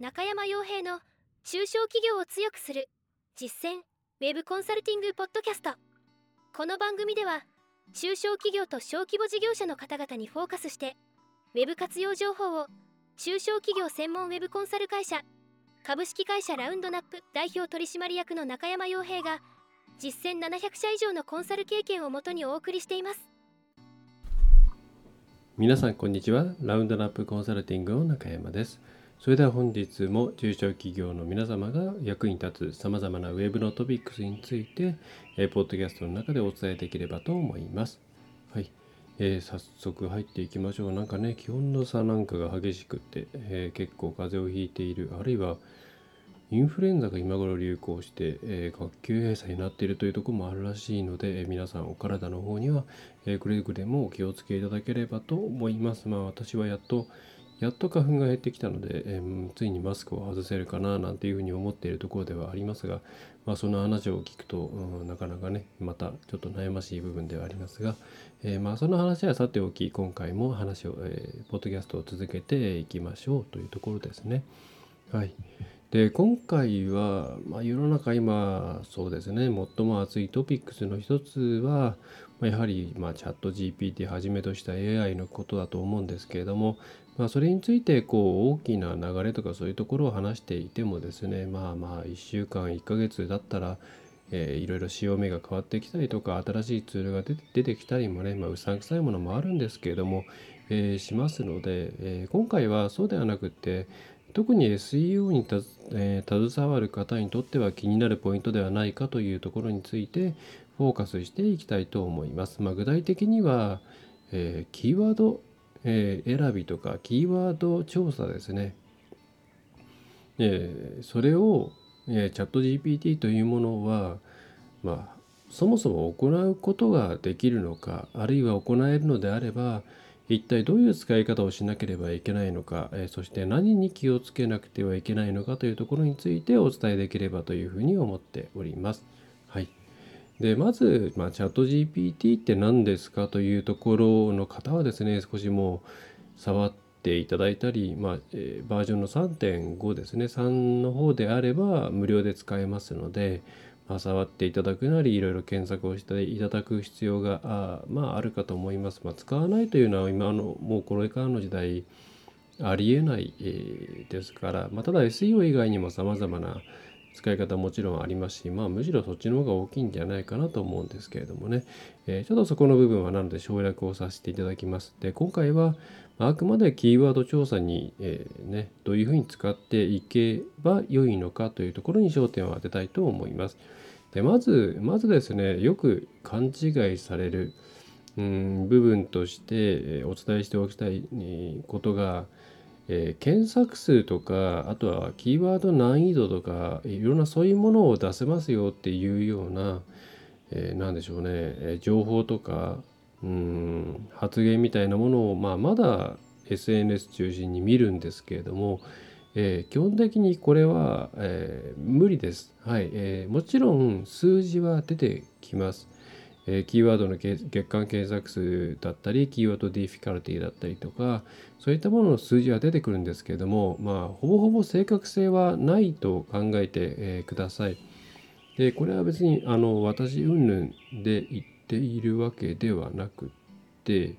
中山洋平の中小企業を強くする実践ウェブコンサルティングポッドキャスト。この番組では中小企業と小規模事業者の方々にフォーカスしてウェブ活用情報を中小企業専門ウェブコンサル会社株式会社ラウンドナップ代表取締役の中山洋平が実践700社以上のコンサル経験をもとにお送りしています。皆さんこんにちは。ラウンドナップコンサルティングの中山です。それでは本日も中小企業の皆様が役に立つ様々なウェブのトピックスについて、えー、ポッドキャストの中でお伝えできればと思います。はい。えー、早速入っていきましょう。なんかね、気温の差なんかが激しくて、えー、結構風邪をひいている、あるいはインフルエンザが今頃流行して、えー、学級閉鎖になっているというところもあるらしいので、え、皆さんお体の方には、え、くれぐれもお気をつけいただければと思います。まあ私はやっと、やっと花粉が減ってきたので、えー、ついにマスクを外せるかななんていうふうに思っているところではありますが、まあ、その話を聞くと、うん、なかなかねまたちょっと悩ましい部分ではありますが、えー、まあその話はさておき今回も話を、えー、ポッドキャストを続けていきましょうというところですね。はい。で今回は、まあ、世の中今そうですね最も熱いトピックスの一つは、やはり、まあ、チャット GPT はじめとした AI のことだと思うんですけれども、まあ、それについてこう大きな流れとかそういうところを話していてもですねまあまあ1週間1ヶ月だったら、えー、いろいろ潮目が変わってきたりとか新しいツールが出てきたりもね、まあ、うさんくさいものもあるんですけれども、えー、しますので、えー、今回はそうではなくて特に SEO にた、えー、携わる方にとっては気になるポイントではないかというところについてフォーカスしていきたいと思います。まあ、具体的には、え、キーワードえー、選びとかキーワード調査ですね。えー、それを、えー、チャット GPT というものは、まあ、そもそも行うことができるのかあるいは行えるのであれば一体どういう使い方をしなければいけないのか、えー、そして何に気をつけなくてはいけないのかというところについてお伝えできればというふうに思っております。でまず、まあ、チャット GPT って何ですかというところの方はですね少しもう触っていただいたり、まあえー、バージョンの3.5ですね3の方であれば無料で使えますので、まあ、触っていただくなりいろいろ検索をしていただく必要があ,、まあ、あるかと思います、まあ、使わないというのは今のもうこれからの時代ありえない、ですから、まあ、ただ SEO 以外にもさまざまな使い方もちろんありますし、まあむしろそっちの方が大きいんじゃないかなと思うんですけれどもね、えー、ちょっとそこの部分はなので省略をさせていただきます。で、今回はあくまでキーワード調査に、えー、ね、どういうふうに使っていけば良いのかというところに焦点を当てたいと思います。で、まず、まずですね、よく勘違いされる、うん、部分として、お伝えしておきたいことが、えー、検索数とかあとはキーワード難易度とかいろんなそういうものを出せますよっていうような、えー、でしょうね、えー、情報とかうん発言みたいなものを、まあ、まだ SNS 中心に見るんですけれども、えー、基本的にこれは、えー、無理です。はい、えー、もちろん数字は出てきます。えキーワードの月間検索数だったり、キーワードディフィカルティだったりとか、そういったものの数字は出てくるんですけれども、まあ、ほぼほぼ正確性はないと考えて、えください。で、これは別に、あの、私云々で言っているわけではなくて、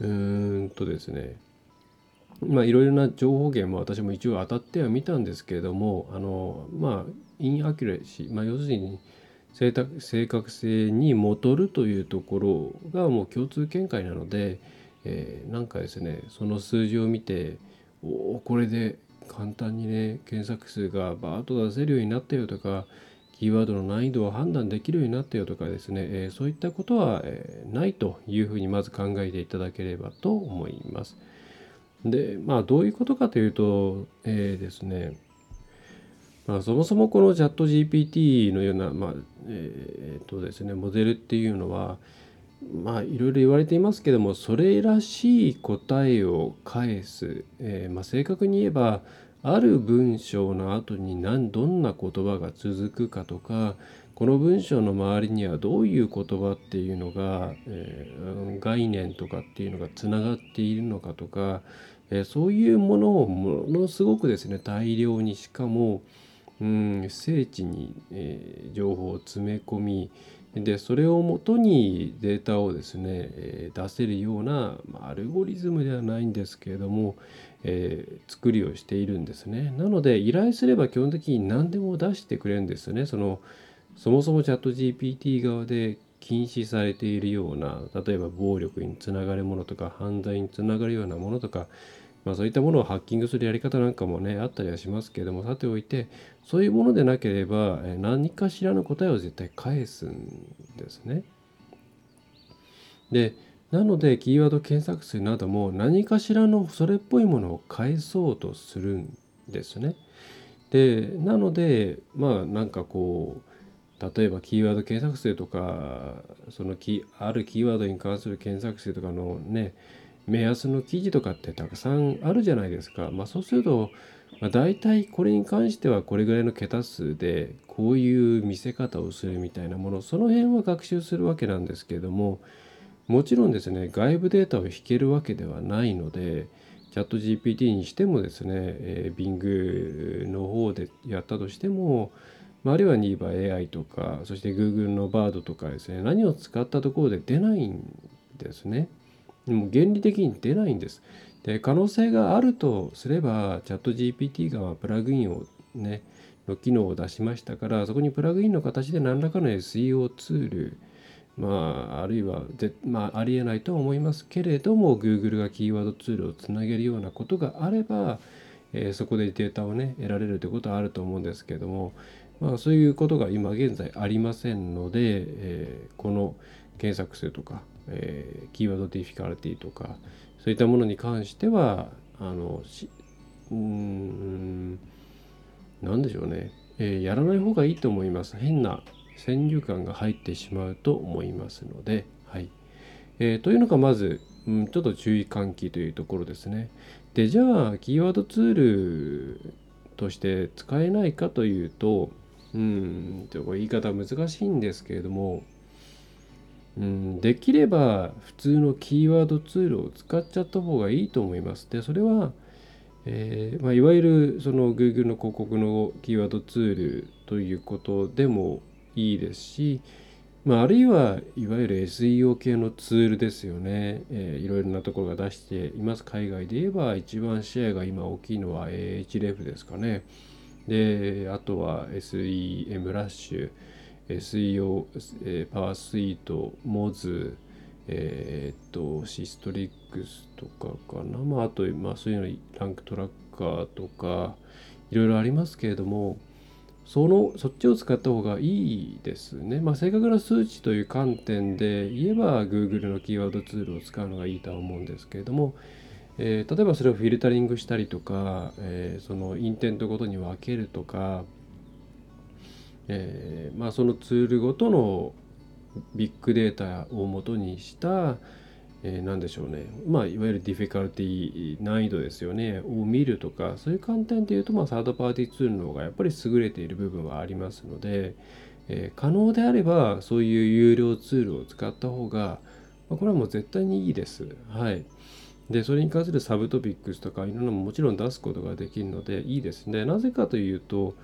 うーんとですね、まあ、いろいろな情報源も私も一応当たってはみたんですけれども、あの、まあ、インアキュレシー、まあ、要するに、正確性に戻るというところがもう共通見解なので、えー、なんかですねその数字を見ておおこれで簡単にね検索数がバーッと出せるようになったよとかキーワードの難易度を判断できるようになったよとかですね、えー、そういったことは、えー、ないというふうにまず考えていただければと思います。でまあどういうことかというと、えー、ですねまあ、そもそもこのチャット GPT のような、まあえー、っとですね、モデルっていうのは、まあ、いろいろ言われていますけどもそれらしい答えを返す、えー、まあ、正確に言えばある文章の後に何どんな言葉が続くかとかこの文章の周りにはどういう言葉っていうのが、えー、概念とかっていうのがつながっているのかとか、えそういうものをものすごくですね大量にしかもうん精緻に、えー、情報を詰め込みでそれをもとにデータをですね、えー、出せるような、まあ、アルゴリズムではないんですけれども、えー、作りをしているんですね。なので依頼すれば基本的に何でも出してくれるんですね。そのそもそもチャット GPT 側で禁止されているような例えば暴力につながるものとか犯罪につながるようなものとかまあ、そういったものをハッキングするやり方なんかもねあったりはしますけれどもさておいてそういうものでなければ何かしらの答えを絶対返すんですね。でなのでキーワード検索数なども何かしらのそれっぽいものを返そうとするんですね。でなのでまあなんかこう例えばキーワード検索数とかそのキあるキーワードに関する検索数とかのね目安の記事とかってたくさんあるじゃないですか。まあ、そうすると、まあ、大体これに関してはこれぐらいの桁数でこういう見せ方をするみたいなものその辺は学習するわけなんですけれどももちろんですね外部データを引けるわけではないのでチャット GPT にしてもですね、えー、Bing の方でやったとしても、まあ、あるいは NIVA AI とかそして Google の Bard とかですね何を使ったところで出ないんですね。も原理的に出ないんです。で可能性があるとすればチャット GPT がプラグインをねの機能を出しましたからそこにプラグインの形で何らかの SEO ツールまああるいはぜ、まあ、ありえないとは思いますけれども Google がキーワードツールをつなげるようなことがあれば、えー、そこでデータをね得られるということはあると思うんですけれども、まあ、そういうことが今現在ありませんので、えー、この検索数とかえー、キーワードディフィカルティとかそういったものに関してはあのしうん何でしょうね、えー、やらない方がいいと思います。変な先入観が入ってしまうと思いますので、はい。えー、というのがまず、うん、ちょっと注意喚起というところですね。でじゃあキーワードツールとして使えないかというとうんと言い方難しいんですけれどもうん、できれば普通のキーワードツールを使っちゃった方がいいと思います。で、それは、えー、まあ、いわゆるその Google の広告のキーワードツールということでもいいですし、まあ、あるいはいわゆる SEO 系のツールですよね、えー、いろいろなところが出しています。海外で言えば一番シェアが今大きいのは AHREF ですかね。で、あとは SEM ラッシュ。SEO、えー、パワースイート、モズ、えー、っと、シストリックスとかかな。まあ、あと、まあ、そういうの、ランクトラッカーとか、いろいろありますけれども、その、そっちを使った方がいいですね。まあ、正確な数値という観点で言えば、Google のキーワードツールを使うのがいいとは思うんですけれども、えー、例えばそれをフィルタリングしたりとか、えー、その intent ごとに分けるとか、えー、まあ、そのツールごとのビッグデータをもとにした、えー、何でしょうね、まあ、いわゆる difficulty 難易度ですよねを見るとかそういう観点でいうと、まあ、サードパーティーツールの方がやっぱり優れている部分はありますので、えー、可能であればそういう有料ツールを使った方が、まあ、これはもう絶対にいいです。はいで、それに関する subtopics とかいろんなのももちろん出すことができるのでいいですね。なぜかというと、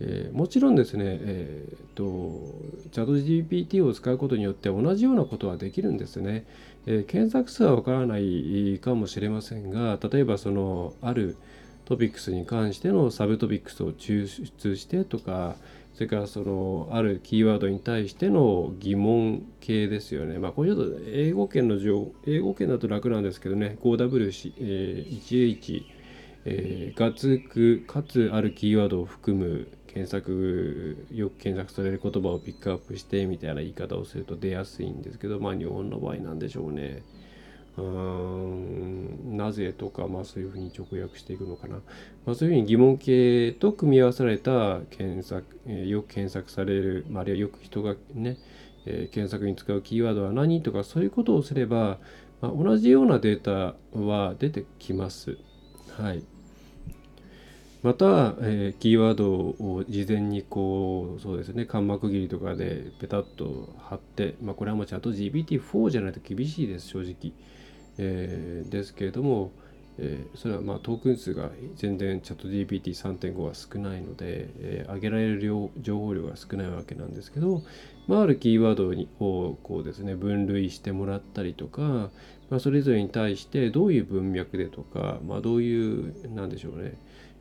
えー、もちろんですね、えーと、 ChatGPT を使うことによって同じようなことはできるんですね。えー、検索数はわからないかもしれませんが、例えばそのある topics に関しての subtopics を抽出してとか、それからそのあるキーワードに対しての疑問形ですよね。まあ、これちょっと英語圏の情英語圏だと楽なんですけどね、5W1H、えー、がつくかつあるキーワードを含む検索よく検索される言葉をピックアップしてみたいな言い方をすると出やすいんですけどまあ日本の場合なんでしょうね。うーんなぜとか、まあ、そういうふうに直訳していくのかな、まあ、そういうふうに疑問形と組み合わされた検索、え、よく検索される、まあ、あるいはよく人がね、え、検索に使うキーワードは何とかそういうことをすれば、まあ、同じようなデータは出てきます。はい。また、えー、キーワードを事前にこうそうですね間膜切りとかでペタッと貼って、まあ、これはもうチャット GPT4 じゃないと厳しいです正直、えー、ですけれども、えー、それはまあトークン数が全然チャット GPT3.5 は少ないので、えー、上げられる量情報量が少ないわけなんですけど、まあ、あるキーワードにをこうですね分類してもらったりとか、まあ、それぞれに対してどういう文脈でとか、まあ、どういうなんでしょうね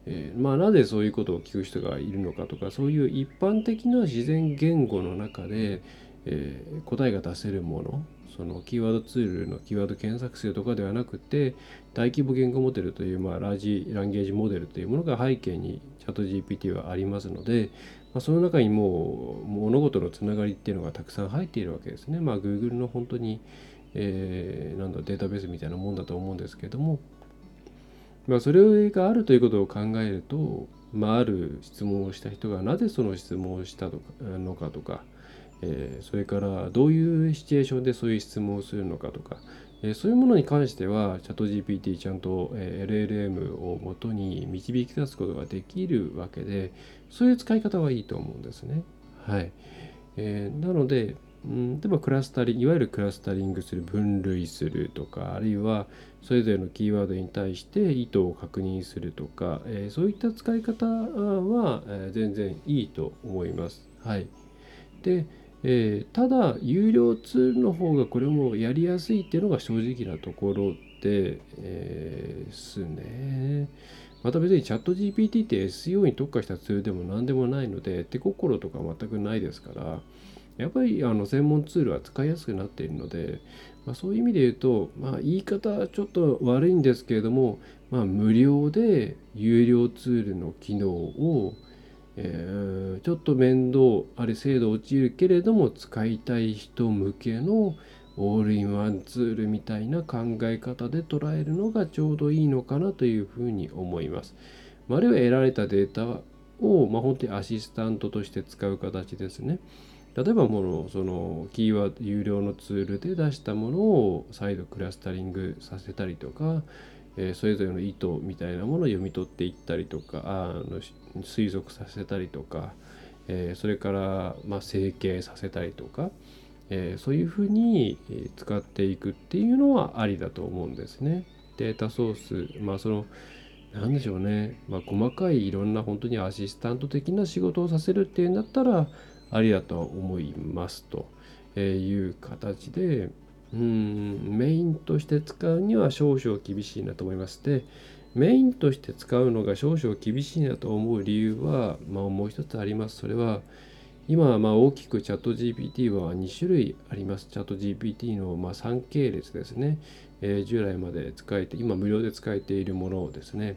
えー、まあ、なぜそういうことを聞く人がいるのかとかそういう一般的な自然言語の中で、えー、答えが出せるものそのキーワードツールのキーワード検索数とかではなくて大規模言語モデルという、まあ、ラージランゲージモデルというものが背景にチャット GPT はありますので、まあ、その中にもう物事のつながりっていうのがたくさん入っているわけですね。まあ、Google の本当に、えー、なんだデータベースみたいなもんだと思うんですけども、まあ、それがあるということを考えると、まあ、ある質問をした人がなぜその質問をしたのかとか、えー、それからどういうシチュエーションでそういう質問をするのかとか、えー、そういうものに関してはチャット GPT ちゃんと、え、LLM をもとに導き出すことができるわけでそういう使い方はいいと思うんですね。はい。えー、なので、うん、例えばクラスタリングいわゆるクラスタリングする分類するとかあるいはそれぞれのキーワードに対して意図を確認するとか、えー、そういった使い方は、えー、全然いいと思います。はい、で、えー、ただ有料ツールの方がこれもやりやすいっていうのが正直なところで、えー、すね。また別にチャット GPT って SEO に特化したツールでも何でもないので手心とか全くないですからやっぱりあの専門ツールは使いやすくなっているので、まあ、そういう意味で言うと、まあ、言い方ちょっと悪いんですけれども、まあ、無料で有料ツールの機能を、えー、ちょっと面倒あれ精度落ちるけれども使いたい人向けのオールインワンツールみたいな考え方で捉えるのがちょうどいいのかなというふうに思います。あるいは得られたデータを、まあ、本当にアシスタントとして使う形ですね。例えばものそのキーワード有料のツールで出したものを再度クラスタリングさせたりとか、え、それぞれの意図みたいなものを読み取っていったりとかあの推測させたりとか、え、それから、まあ、整形させたりとか、え、そういうふうに使っていくっていうのはありだと思うんですね。データソースまあその何でしょうね、まあ、細かいいろんな本当にアシスタント的な仕事をさせるっていうんだったらありだと思いますという形でうんメインとして使うには少々厳しいなと思いますでメインとして使うのが少々厳しいなと思う理由は、まあ、もう一つあります。それは今まあ大きくチャット GPT は2種類あります。チャット GPT のま3系列ですね、えー、従来まで使えて今無料で使えているものですね。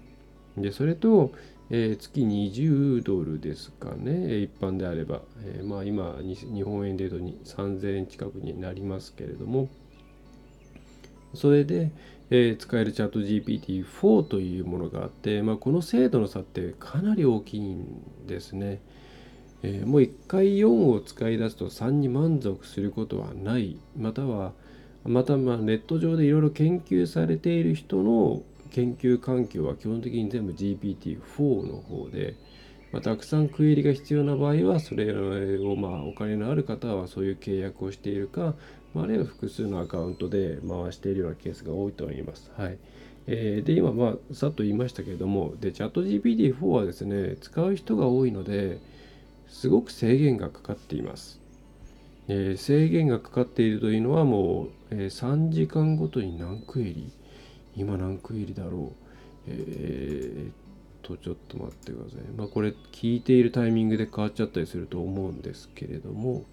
でそれとえー、月20ドルですかね、一般であれば、えー、まあ今、日本円で言うと3000円近くになりますけれども、それで、えー、使えるチャット GPT-4 というものがあって、まあ、この精度の差ってかなり大きいんですね。えー、もう1回4を使い出すと3に満足することはない、または、またまあネット上でいろいろ研究されている人の研究環境は基本的に全部 GPT-4 の方で、まあ、たくさんクエリが必要な場合はそれをまあお金のある方はそういう契約をしているか、まあ、あるいは複数のアカウントで回しているようなケースが多いと思います。はいえー、で今まあさっと言いましたけれどもでチャット GPT-4 はですね使う人が多いのですごく制限がかかっています。えー、制限がかかっているというのはもう、えー、3時間ごとに何クエリ今何区入りだろう？えー、っとちょっと待ってくださいまあこれ聞いているタイミングで変わっちゃったりすると思うんですけれども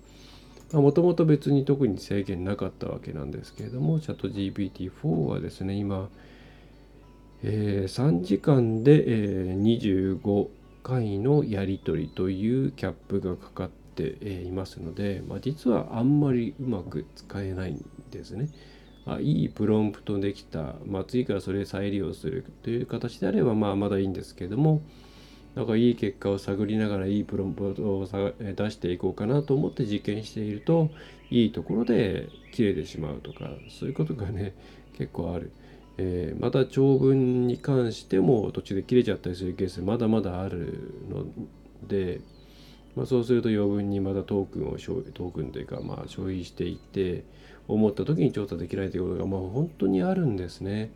もともと別に特に制限なかったわけなんですけれどもチャット GPT-4 はですね今、えー、3時間で、えー、25回のやり取りというキャップがかかっていますので、まあ、実はあんまりうまく使えないんですね。あいいプロンプトできた、まあ、次からそれ再利用するという形であれば、まあ、まだいいんですけどもなんかいい結果を探りながらいいプロンプトを出していこうかなと思って実験しているといいところで切れてしまうとかそういうことがね結構ある。えー、また長文に関しても途中で切れちゃったりするケースまだまだあるので、まあ、そうすると余分にまたトークンをトークンというかまあ消費していって思った時に調査できないということがまあ本当にあるんですね。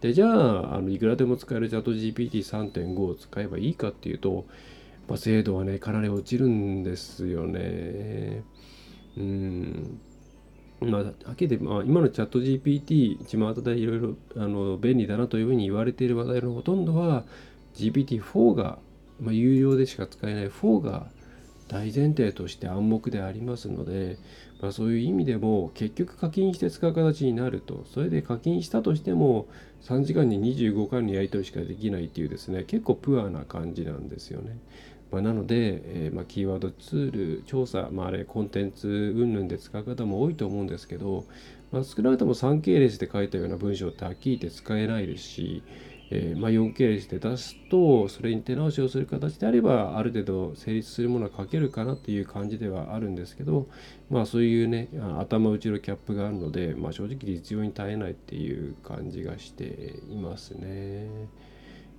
でじゃああのいくらでも使えるチャット GPT3.5 を使えばいいかっていうと、まあ、精度はねかなり落ちるんですよね。うんまあ、はっきりまあ、今のチャット GPT、巷でいろいろあの便利だなというふうに言われている話題のほとんどは GPT-4 が、まあ、有料でしか使えない4が大前提として暗黙でありますので、まあ、そういう意味でも結局課金して使う形になるとそれで課金したとしても3時間に25回のやり取りしかできないっていうですね結構プアな感じなんですよね。まあ、なので、えー、まあ、キーワードツール調査、まあ、あれコンテンツ云々で使う方も多いと思うんですけど、まあ、少なくとも3系列で書いたような文章ってはっきり言って使えないですし、えー、まあ、4系列で出すとそれに手直しをする形であればある程度成立するものは書けるかなっていう感じではあるんですけどまあそういうね頭打ちのキャップがあるので、まあ、正直実用に耐えないっていう感じがしていますね。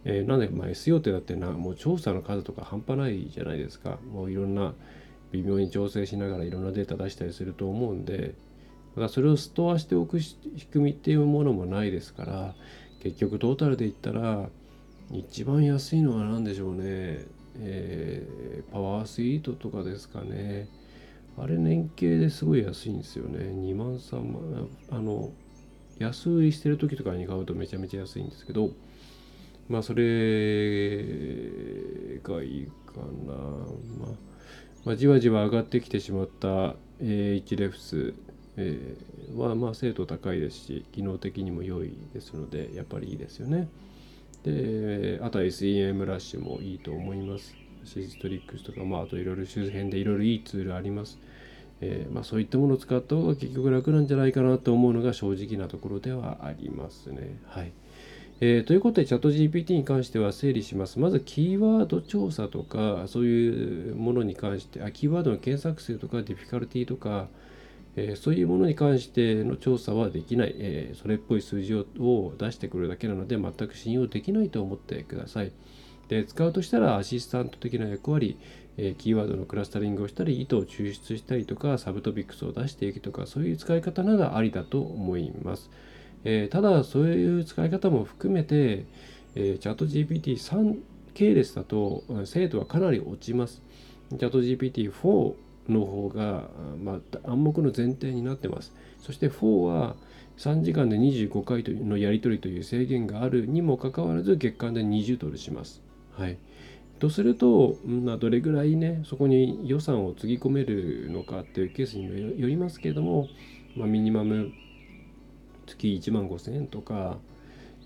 えー、なんで、まあ、SEO ってだってなもう調査の数とか半端ないじゃないですかもういろんな微妙に調整しながらいろんなデータ出したりすると思うんでだからそれをストアしておく仕組みっていうものもないですから結局トータルで言ったら一番安いのは何でしょうね、えー、パワースイートとかですかね。あれ年計ですごい安いんですよね。2万3万あの安売りしてる時とかに買うとめちゃめちゃ安いんですけどまあそれがいいかな、まあ、まあ、じわじわ上がってきてしまった A1 レフス。えー、はまあ精度高いですし機能的にも良いですのでやっぱりいいですよね。であとは SEM ラッシュもいいと思います。シストリックスとか、まあ、あといろいろ周辺でいろいろいいツールあります。えー、まあ、そういったものを使った方が結局楽なんじゃないかなと思うのが正直なところではありますね。はい。えー、ということで、チャット GPT に関しては整理します。まず、キーワード調査とか、そういうものに関して、あキーワードの検索数とか、ディフィカルティとか、え、そういうものに関しての調査はできない、え、それっぽい数字を出してくるだけなので全く信用できないと思ってください。で使うとしたらアシスタント的な役割、え、キーワードのクラスタリングをしたり、意図を抽出したりとか、サブトピックスを出していくとか、そういう使い方ならありだと思います。え、ただ、そういう使い方も含めて、え、チャット GPT3 系列だと精度はかなり落ちます。チャット GPT4 の方が、まあ、暗黙の前提になってます。そして4は3時間で25回のやり取りという制限があるにもかかわらず月間で20ドルします。はい。とすると、まあ、どれぐらいね、そこに予算をつぎ込めるのかっていうケースにもよりますけれども、まあ、ミニマム月1万5000円とか、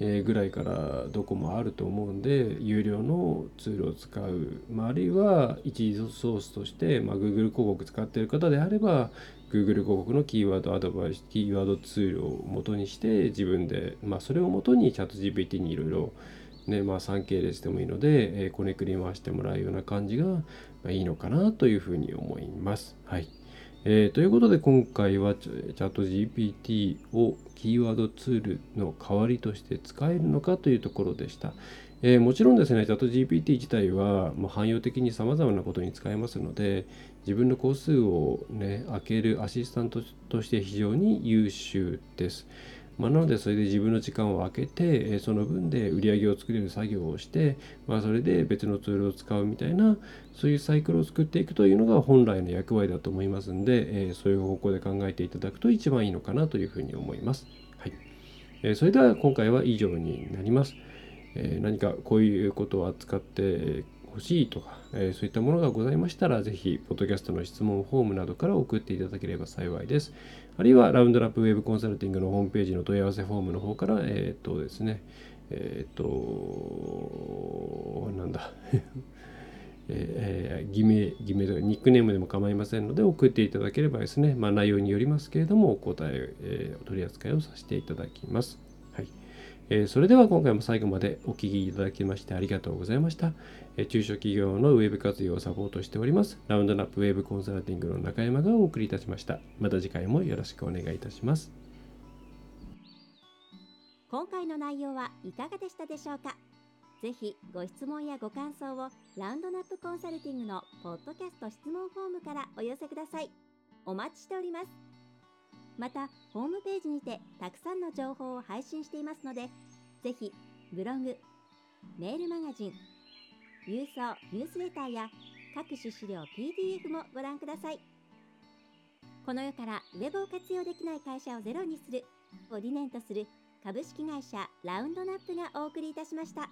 えぐらいからどこもあると思うんで有料のツールを使う、まあ、あるいは一時ソースとして、まあ、Google 広告使ってる方であれば Google 広告のキーワードアドバイスキーワードツールを元にして自分で、まあ、それを元にチャット GPT にいろいろねまあ、3系列でもいいので、えー、こねくり回してもらうような感じが、まあ、いいのかなというふうに思います。はい。えー、ということで今回はチャット GPT をキーワードツールの代わりとして使えるのかというところでした。えー、もちろんですね、チャット GPT 自体はまあ汎用的に様々なことに使えますので、自分の個数をね、開けるアシスタントとして非常に優秀です。まあ、なのでそれで自分の時間を空けてその分で売り上げを作れる作業をして、まあ、それで別のツールを使うみたいなそういうサイクルを作っていくというのが本来の役割だと思いますんで、えそういう方向で考えていただくと一番いいのかなというふうに思います。はいえそれでは今回は以上になります。え何かこういうことを扱ってほしいとか、えー、そういったものがございましたら、ぜひ、ポッドキャストの質問フォームなどから送っていただければ幸いです。あるいは、ラウンドラップウェブコンサルティングのホームページの問い合わせフォームの方から、えー、っとですね、えー、っと、なんだ、えー、偽名、偽名とかニックネームでも構いませんので送っていただければですね、まあ、内容によりますけれどもお答え、えー、取り扱いをさせていただきます。えそれでは今回も最後までお聴きいただきましてありがとうございました。中小企業のウェブ活用をサポートしております。ラウンドナップウェブコンサルティングの中山がお送りいたしました。また次回もよろしくお願いいたします。今回の内容はいかがでしたでしょうか？ぜひご質問やご感想をラウンドナップコンサルティングのポッドキャスト質問フォームからお寄せください。お待ちしております。またホームページにてたくさんの情報を配信していますのでぜひブログ、メールマガジン、郵送ニュースレターや各種資料 PDF もご覧ください。この世からウェブを活用できない会社をゼロにするを理念とする株式会社ラウンドナップがお送りいたしました。